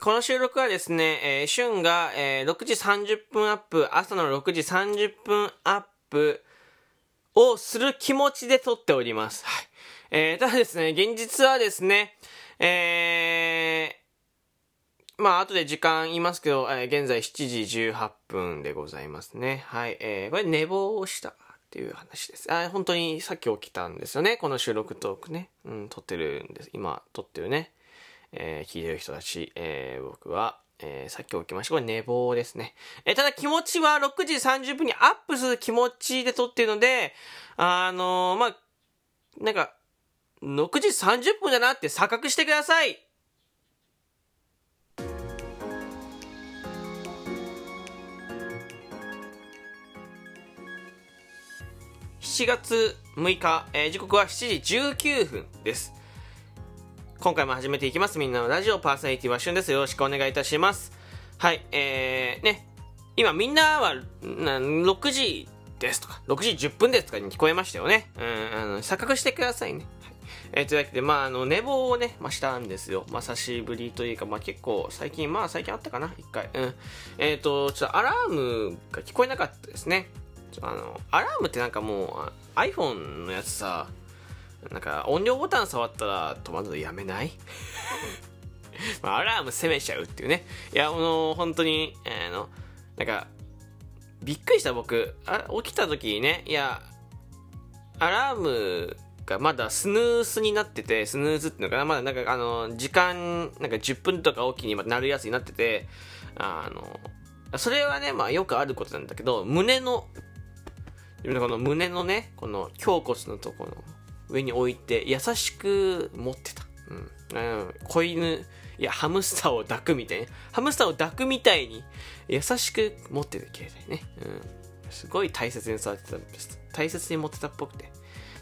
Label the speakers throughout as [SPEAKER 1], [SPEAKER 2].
[SPEAKER 1] この収録はですね、えー、春が、えー、6時30分アップ、朝の6時30分アップをする気持ちで撮っております。はい。えー、ただですね、現実はですね、えー、まあ、後で時間言いますけど、えー、現在7時18分でございますね。はい。えー、これ寝坊をしたっていう話です。あ、本当にさっき起きたんですよね。この収録トークね。うん、撮ってるんです。今、撮ってるね。えー、聞いてる人たち、えー、僕は、えー、さっき起きました。これ寝坊ですね。えー、ただ気持ちは6時30分にアップする気持ちで撮ってるので、あのー、まあ、なんか、6時30分だなって錯覚してください7月6日、えー、時刻は7時19分です。今回も始めていきます。みんなのラジオパーソナリティはしゅんです。よろしくお願いいたします。はい、えー、ね、今みんなは、6時ですとか、6時10分ですとかに聞こえましたよね。うん、あの、錯覚してくださいね。えー、というわけで、まあ、あの、寝坊をね、まあ、したんですよ。まあ、久しぶりというか、まあ、結構、最近、まあ、最近あったかな、一回。うん。えっ、ー、と、ちょっとアラームが聞こえなかったですね。あの、アラームってなんかもう、iPhone のやつさ、なんか音量ボタン触ったら止まるのやめない、アラーム攻めちゃうっていうね。いや、あの、本当に、あの、なんか、びっくりした僕。あ起きた時にね、いや、アラームがまだスヌースになってて、スヌーズっていうのかな、まだなんかあの、時間、なんか10分とかおきになるやつになってて、あの、それはね、まあよくあることなんだけど、胸の、この胸のね、この胸骨のところ上に置いて優しく持ってた。うん。子犬、いや、ハムスターを抱くみたいな。ハムスターを抱くみたいに優しく持ってる携帯ね。うん。すごい大切に触ってたんです。大切に持ってたっぽくて。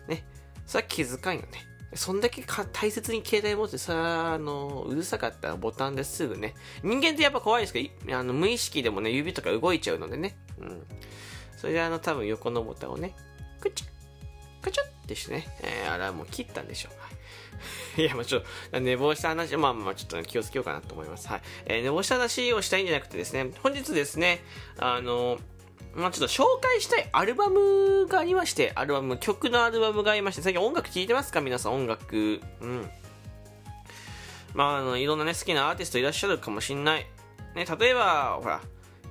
[SPEAKER 1] ね。それは気づかんよね。そんだけ大切に携帯持ってさ、あの、うるさかったらボタンですぐね。人間ってやっぱ怖いですけど、あの無意識でもね、指とか動いちゃうのでね。うん。それであの、多分横のボタンをね、クチッ、クチュッってしてね、えー、アラームを切ったんでしょう。いや、まあちょっと、寝坊した話、まあまあちょっと気をつけようかなと思います。はい。えー、寝坊した話をしたいんじゃなくてですね、本日ですね、あの、まあちょっと紹介したいアルバムがありまして、アルバム、曲のアルバムがありまして、最近音楽聴いてますか？皆さん音楽。うん。まああの、いろんなね、好きなアーティストいらっしゃるかもしんない。ね、例えば、ほら、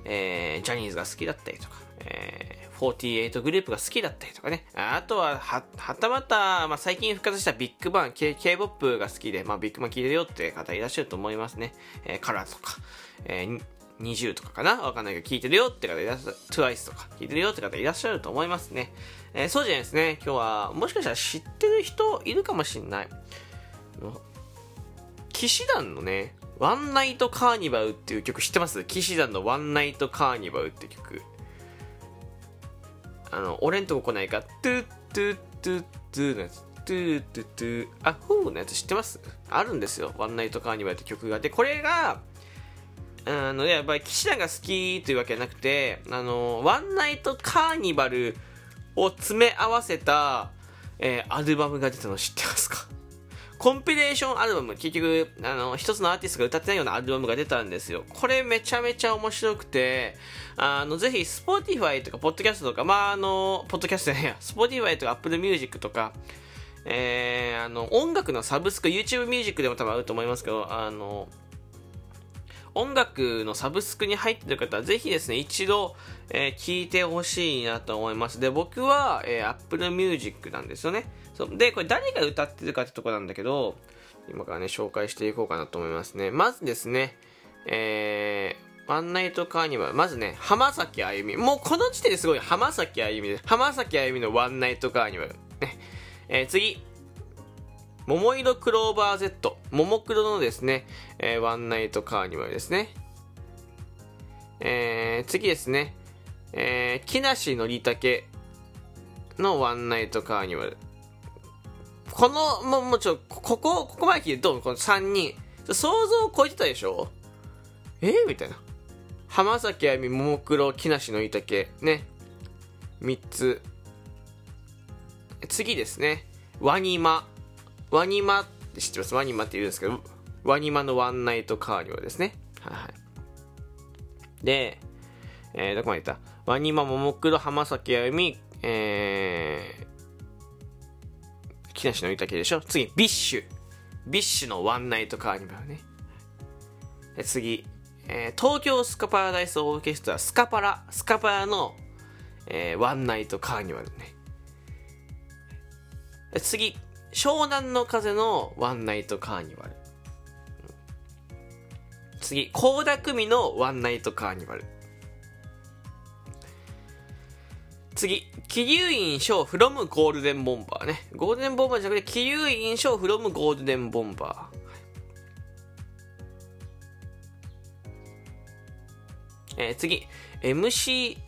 [SPEAKER 1] えー、ジャニーズが好きだったりとか、えー48グループが好きだったりとかね。あとは、は、はたまた、まあ、最近復活したビッグバン、K、K-POP が好きで、まあ、ビッグバン聴いてるよって方いらっしゃると思いますね。えー、カラーとか、えー、20とかかな？わかんないけど、聞いてるよって方いらっしゃる、TWICE とか聞いてるよって方いらっしゃると思いますね。えー、そうじゃないですね。今日は、もしかしたら知ってる人いるかもしんない。氣志團のね、ワンナイトカーニバルっていう曲知ってます？氣志團のワンナイトカーニバルって曲。あの、俺んとこ来ないか、トゥトゥトゥトゥのやつ。トゥトゥトゥあ、フーのやつ知ってます？あるんですよ。ワンナイトカーニバルって曲が。で、これが、あの、やっぱり氣志團が好きというわけじゃなくて、あの、ワンナイトカーニバルを詰め合わせた、えー、アルバムが出たの知ってますか？コンピレーションアルバム、結局、あの、一つのアーティストが歌ってないようなアルバムが出たんですよ。これめちゃめちゃ面白くて、あの、ぜひ、 Spotify とか、ポッドキャストとか、まあ、あの、ポッドキャストじゃないや、 Spotify とか、 Apple Music とか、えー、あの、音楽のサブスク、YouTube ミュージックでも多分あると思いますけど、あの、音楽のサブスクに入ってる方は、ぜひですね、一度、えー、聞いてほしいなと思います。で、僕は、えー、Apple Music なんですよね。そうで、これ誰が歌ってるかってとこなんだけど、今からね、紹介していこうかなと思いますね。まずですね、えー、ワンナイトカーニバル。まずね、浜崎あゆみ。もうこの時点ですごい浜崎あゆみです。浜崎あゆみのワンナイトカーニバル。ね。えー、次。桃色クローバー Z。ももクロのですね、えー、ワンナイトカーニバルですね。えー、次ですね。えー、木梨憲武のワンナイトカーニバル。この、もう、もうちょ、ここ、ここまで聞いてどう？この3人。想像を超えてたでしょ？え？みたいな。浜崎あゆみ、ももクロ、木梨のいたけ、ね。3つ。次ですね。ワニマ。ワニマって知ってます？ワニマって言うんですけど、WANIMA のワンナイトカーニバルですね。はいはい。で、えー、どこまで言った？ WANIMA、ももクロ、浜崎あゆみ、えー、木梨の豊でしょ？次、 BiSH。BiSH のワンナイトカーニバルね。次、えー、東京スカパラダイスオーケストラ、スカパラ、スカパラの、えー、ワンナイトカーニバルね。次、湘南の風のワンナイトカーニバル。次、高田組のワンナイトカーニバル。次、桐生院賞フロムゴールデンボンバーね。ゴールデンボンバーじゃなくて、桐生院賞フロムゴールデンボンバー。えー、次、MC、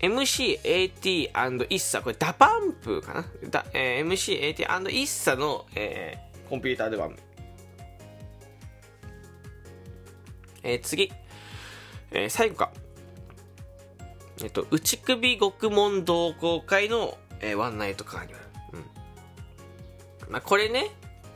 [SPEAKER 1] MCAT& イッサ、これ DA PUMP かな？だ、えー、MCAT& イッサの、えー、コンピューターアルバ。えー、次、えー、最後か。えっと、打首獄門同好会の、えー、ワンナイトカーニバル。うん。まあ、これね、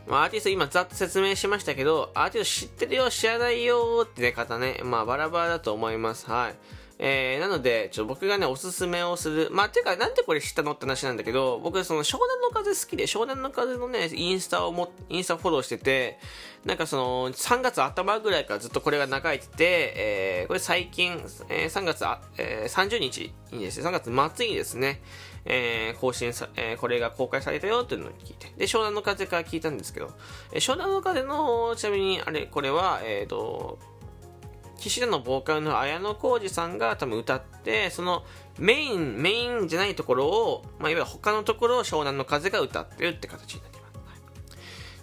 [SPEAKER 1] まあ、アーティスト今ざっと説明しましたけど、アーティスト知ってるよ、知らないよって方ね、まあ、バラバラだと思います。はい。えー、なので、ちょっと僕がね、おすすめをする。まあ、てか、なんでこれ知ったのって話なんだけど、僕、その、湘南の風好きで、湘南の風のね、インスタをも、インスタフォローしてて、なんかその、3月頭ぐらいからずっとこれが流れてて、えー、これ最近、えー、3月、えー、30日にですね、3月末にですね、えー、更新さ、えー、これが公開されたよっていうのを聞いて、で、湘南の風から聞いたんですけど、えー、湘南の風の、ちなみに、あれ、これは、えっ、ー、と、岸田のボーカルの綾野浩二さんが多分歌って、そのメイン、メインじゃないところを、まあ、いわゆる他のところを湘南の風が歌ってるって形になってま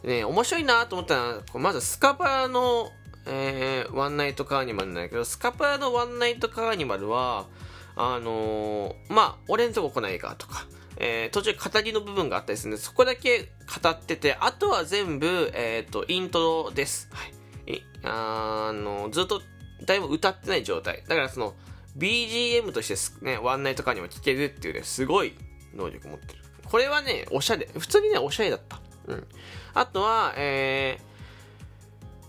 [SPEAKER 1] す。ね、面白いなと思ったのは、まずスカパラの、えー、ワンナイトカーニバルなんだけど、スカパラのワンナイトカーニバルは、あのー、まあ、俺んとこ来ないかとか、えー、途中語りの部分があったりするんで、そこだけ語ってて、あとは全部、えっ、ー、と、イントロです。はい。あの、ずっと誰も歌ってない状態。だからその、BGM としてね、ワンナイトカーにも聴けるっていうね、すごい能力持ってる。これはね、おしゃれ。普通にね、おしゃれだった。うん。あとは、え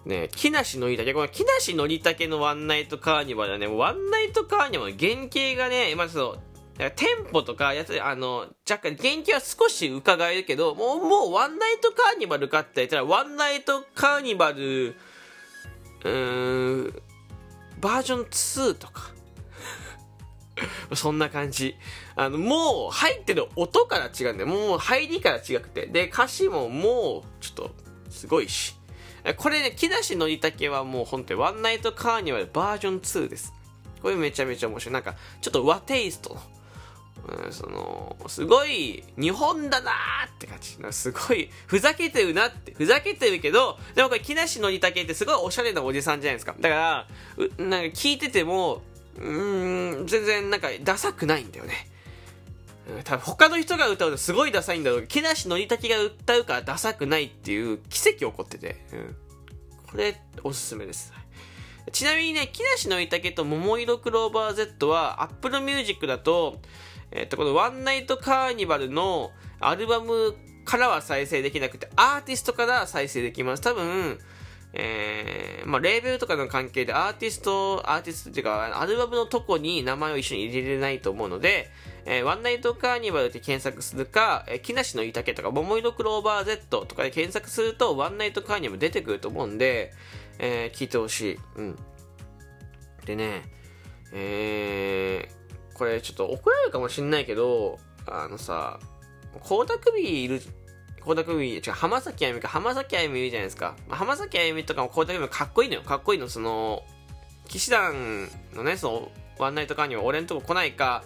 [SPEAKER 1] ー、ね、木梨憲武。この木梨憲武のワンナイトカーニバルはね、ワンナイトカーニバルの原型がね、まあその、テンポとか、やつ、あの、若干、元気は少し伺えるけど、もう、もう、ワンナイトカーニバルかって言ったら、ワンナイトカーニバル、うーん、バージョン2とか そんな感じ。あの、もう入ってる音から違うんだよ。もう入りから違くて。で、歌詞ももう、ちょっと、すごいし。これね、木梨憲武はもう本当にワンナイトカーニバルバージョン2です。これめちゃめちゃ面白い。なんか、ちょっと和テイストの。うん、その、すごい、日本だなーって感じ。すごい、ふざけてるなって、ふざけてるけど、でもこれ、木梨憲武ってすごいおしゃれなおじさんじゃないですか。だから、うなんか聞いてても、うん、全然なんか、ダサくないんだよね。多分他の人が歌うとすごいダサいんだろうけど、木梨憲武が歌うからダサくないっていう奇跡起こってて、うん。これ、おすすめです。ちなみにね、木梨憲武と桃色クローバー Z は Apple Music だと、えっと、このワンナイトカーニバルのアルバムからは再生できなくて、アーティストから再生できます。多分、えー、まあ、レーベルとかの関係でアーティスト、アーティストっていうか、アルバムのとこに名前を一緒に入れれないと思うので、えー、ワンナイトカーニバルって検索するか、えー、木梨の板けとか、桃色クローバー Z とかで検索すると、ワンナイトカーニバル出てくると思うんで、えー、聞いてほしい。うん。でね、えー、これちょっと怒られるかもしんないけど、あのさ、高田首いる、高田首、違う、浜崎あゆみか、浜崎あゆみいるじゃないですか。浜崎あゆみとかも高田首もかっこいいのよ。かっこいいの。その、騎士団のね、その、ワンナイトカーには俺んとこ来ないか、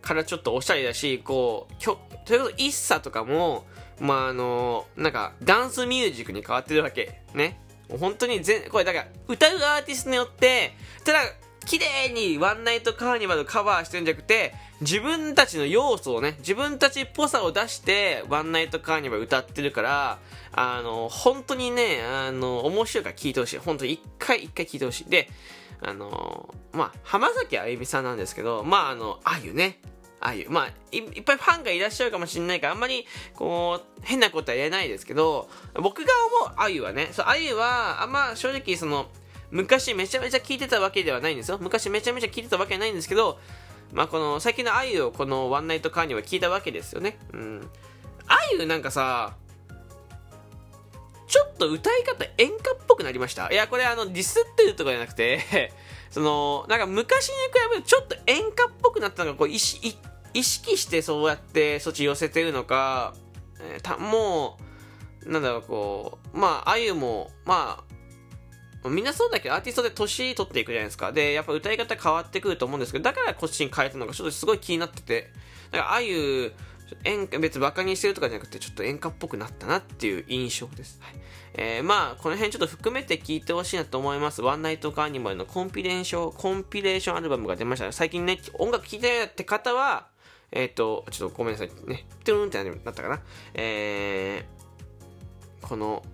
[SPEAKER 1] からちょっとおしゃれだし、こう、きょ、ということ、一茶とかも、まあ、あの、なんか、ダンスミュージックに変わってるわけ。ね。本当に全、これだから、歌うアーティストによって、ただ、綺麗にワンナイトカーニバルカバーしてるんじゃなくて、自分たちの要素をね、自分たちっぽさを出して、ワンナイトカーニバル歌ってるから、あの、本当にね、あの、面白いから聞いてほしい。本当に一回一回聞いてほしい。で、あの、まあ、浜崎あゆみさんなんですけど、まあ、あの、あゆね。あゆ。まあい、いっぱいファンがいらっしゃるかもしれないから、あんまり、こう、変なことは言えないですけど、僕が思うあゆはね、そう、あゆは、あんま正直その、昔めちゃめちゃ聞いてたわけではないんですよ。昔めちゃめちゃ聞いてたわけないんですけど、まあ、この、最近のあゆをこのワンナイトカーニは聞いたわけですよね。うん。あゆなんかさ、ちょっと歌い方演歌っぽくなりました？いや、これあの、ディスってるとかじゃなくて その、なんか昔に比べるとちょっと演歌っぽくなったのが、こう、意識してそうやってそっち寄せてるのか、えー、たもう、なんだろう、こう、まあ、あゆも、まあ、みんなそうだけど、アーティストで年取っていくじゃないですか。で、やっぱ歌い方変わってくると思うんですけど、だからこっちに変えたのがちょっとすごい気になってて、だからあゆ、演歌、別にバカにしてるとかじゃなくて、ちょっと演歌っぽくなったなっていう印象です。はい。えー、まあ、この辺ちょっと含めて聞いてほしいなと思います。ワンナイトカーニバルのコンピレーション、コンピレーションアルバムが出ました。最近ね、音楽聴いてって方は、えっ、ー、と、ちょっとごめんなさいね。トゥルンってなったかな。えー、この、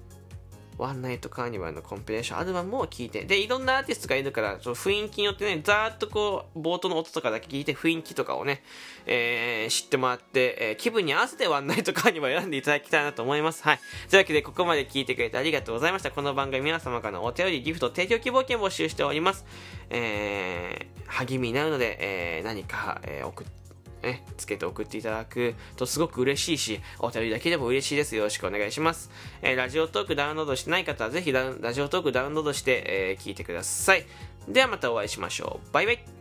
[SPEAKER 1] ワンナイトカーニバルのコンピレーションアルバムを聴いて、で、いろんなアーティストがいるから、その雰囲気によってね、ざーっとこう、冒頭の音とかだけ聞いて、雰囲気とかをね、えー、知ってもらって、えー、気分に合わせてワンナイトカーニバル選んでいただきたいなと思います。はい。というわけで、ここまで聞いてくれてありがとうございました。この番組皆様からのお便り、ギフト、提供希望券募集しております。えー、励みになるので、えー、何か、えー、送って、ね、つけて送っていただくとすごく嬉しいし、お便りだけでも嬉しいです。よろしくお願いします。えー、ラジオトークダウンロードしてない方はぜひラジオトークダウンロードして、えー、聞いてください。ではまたお会いしましょう。バイバイ。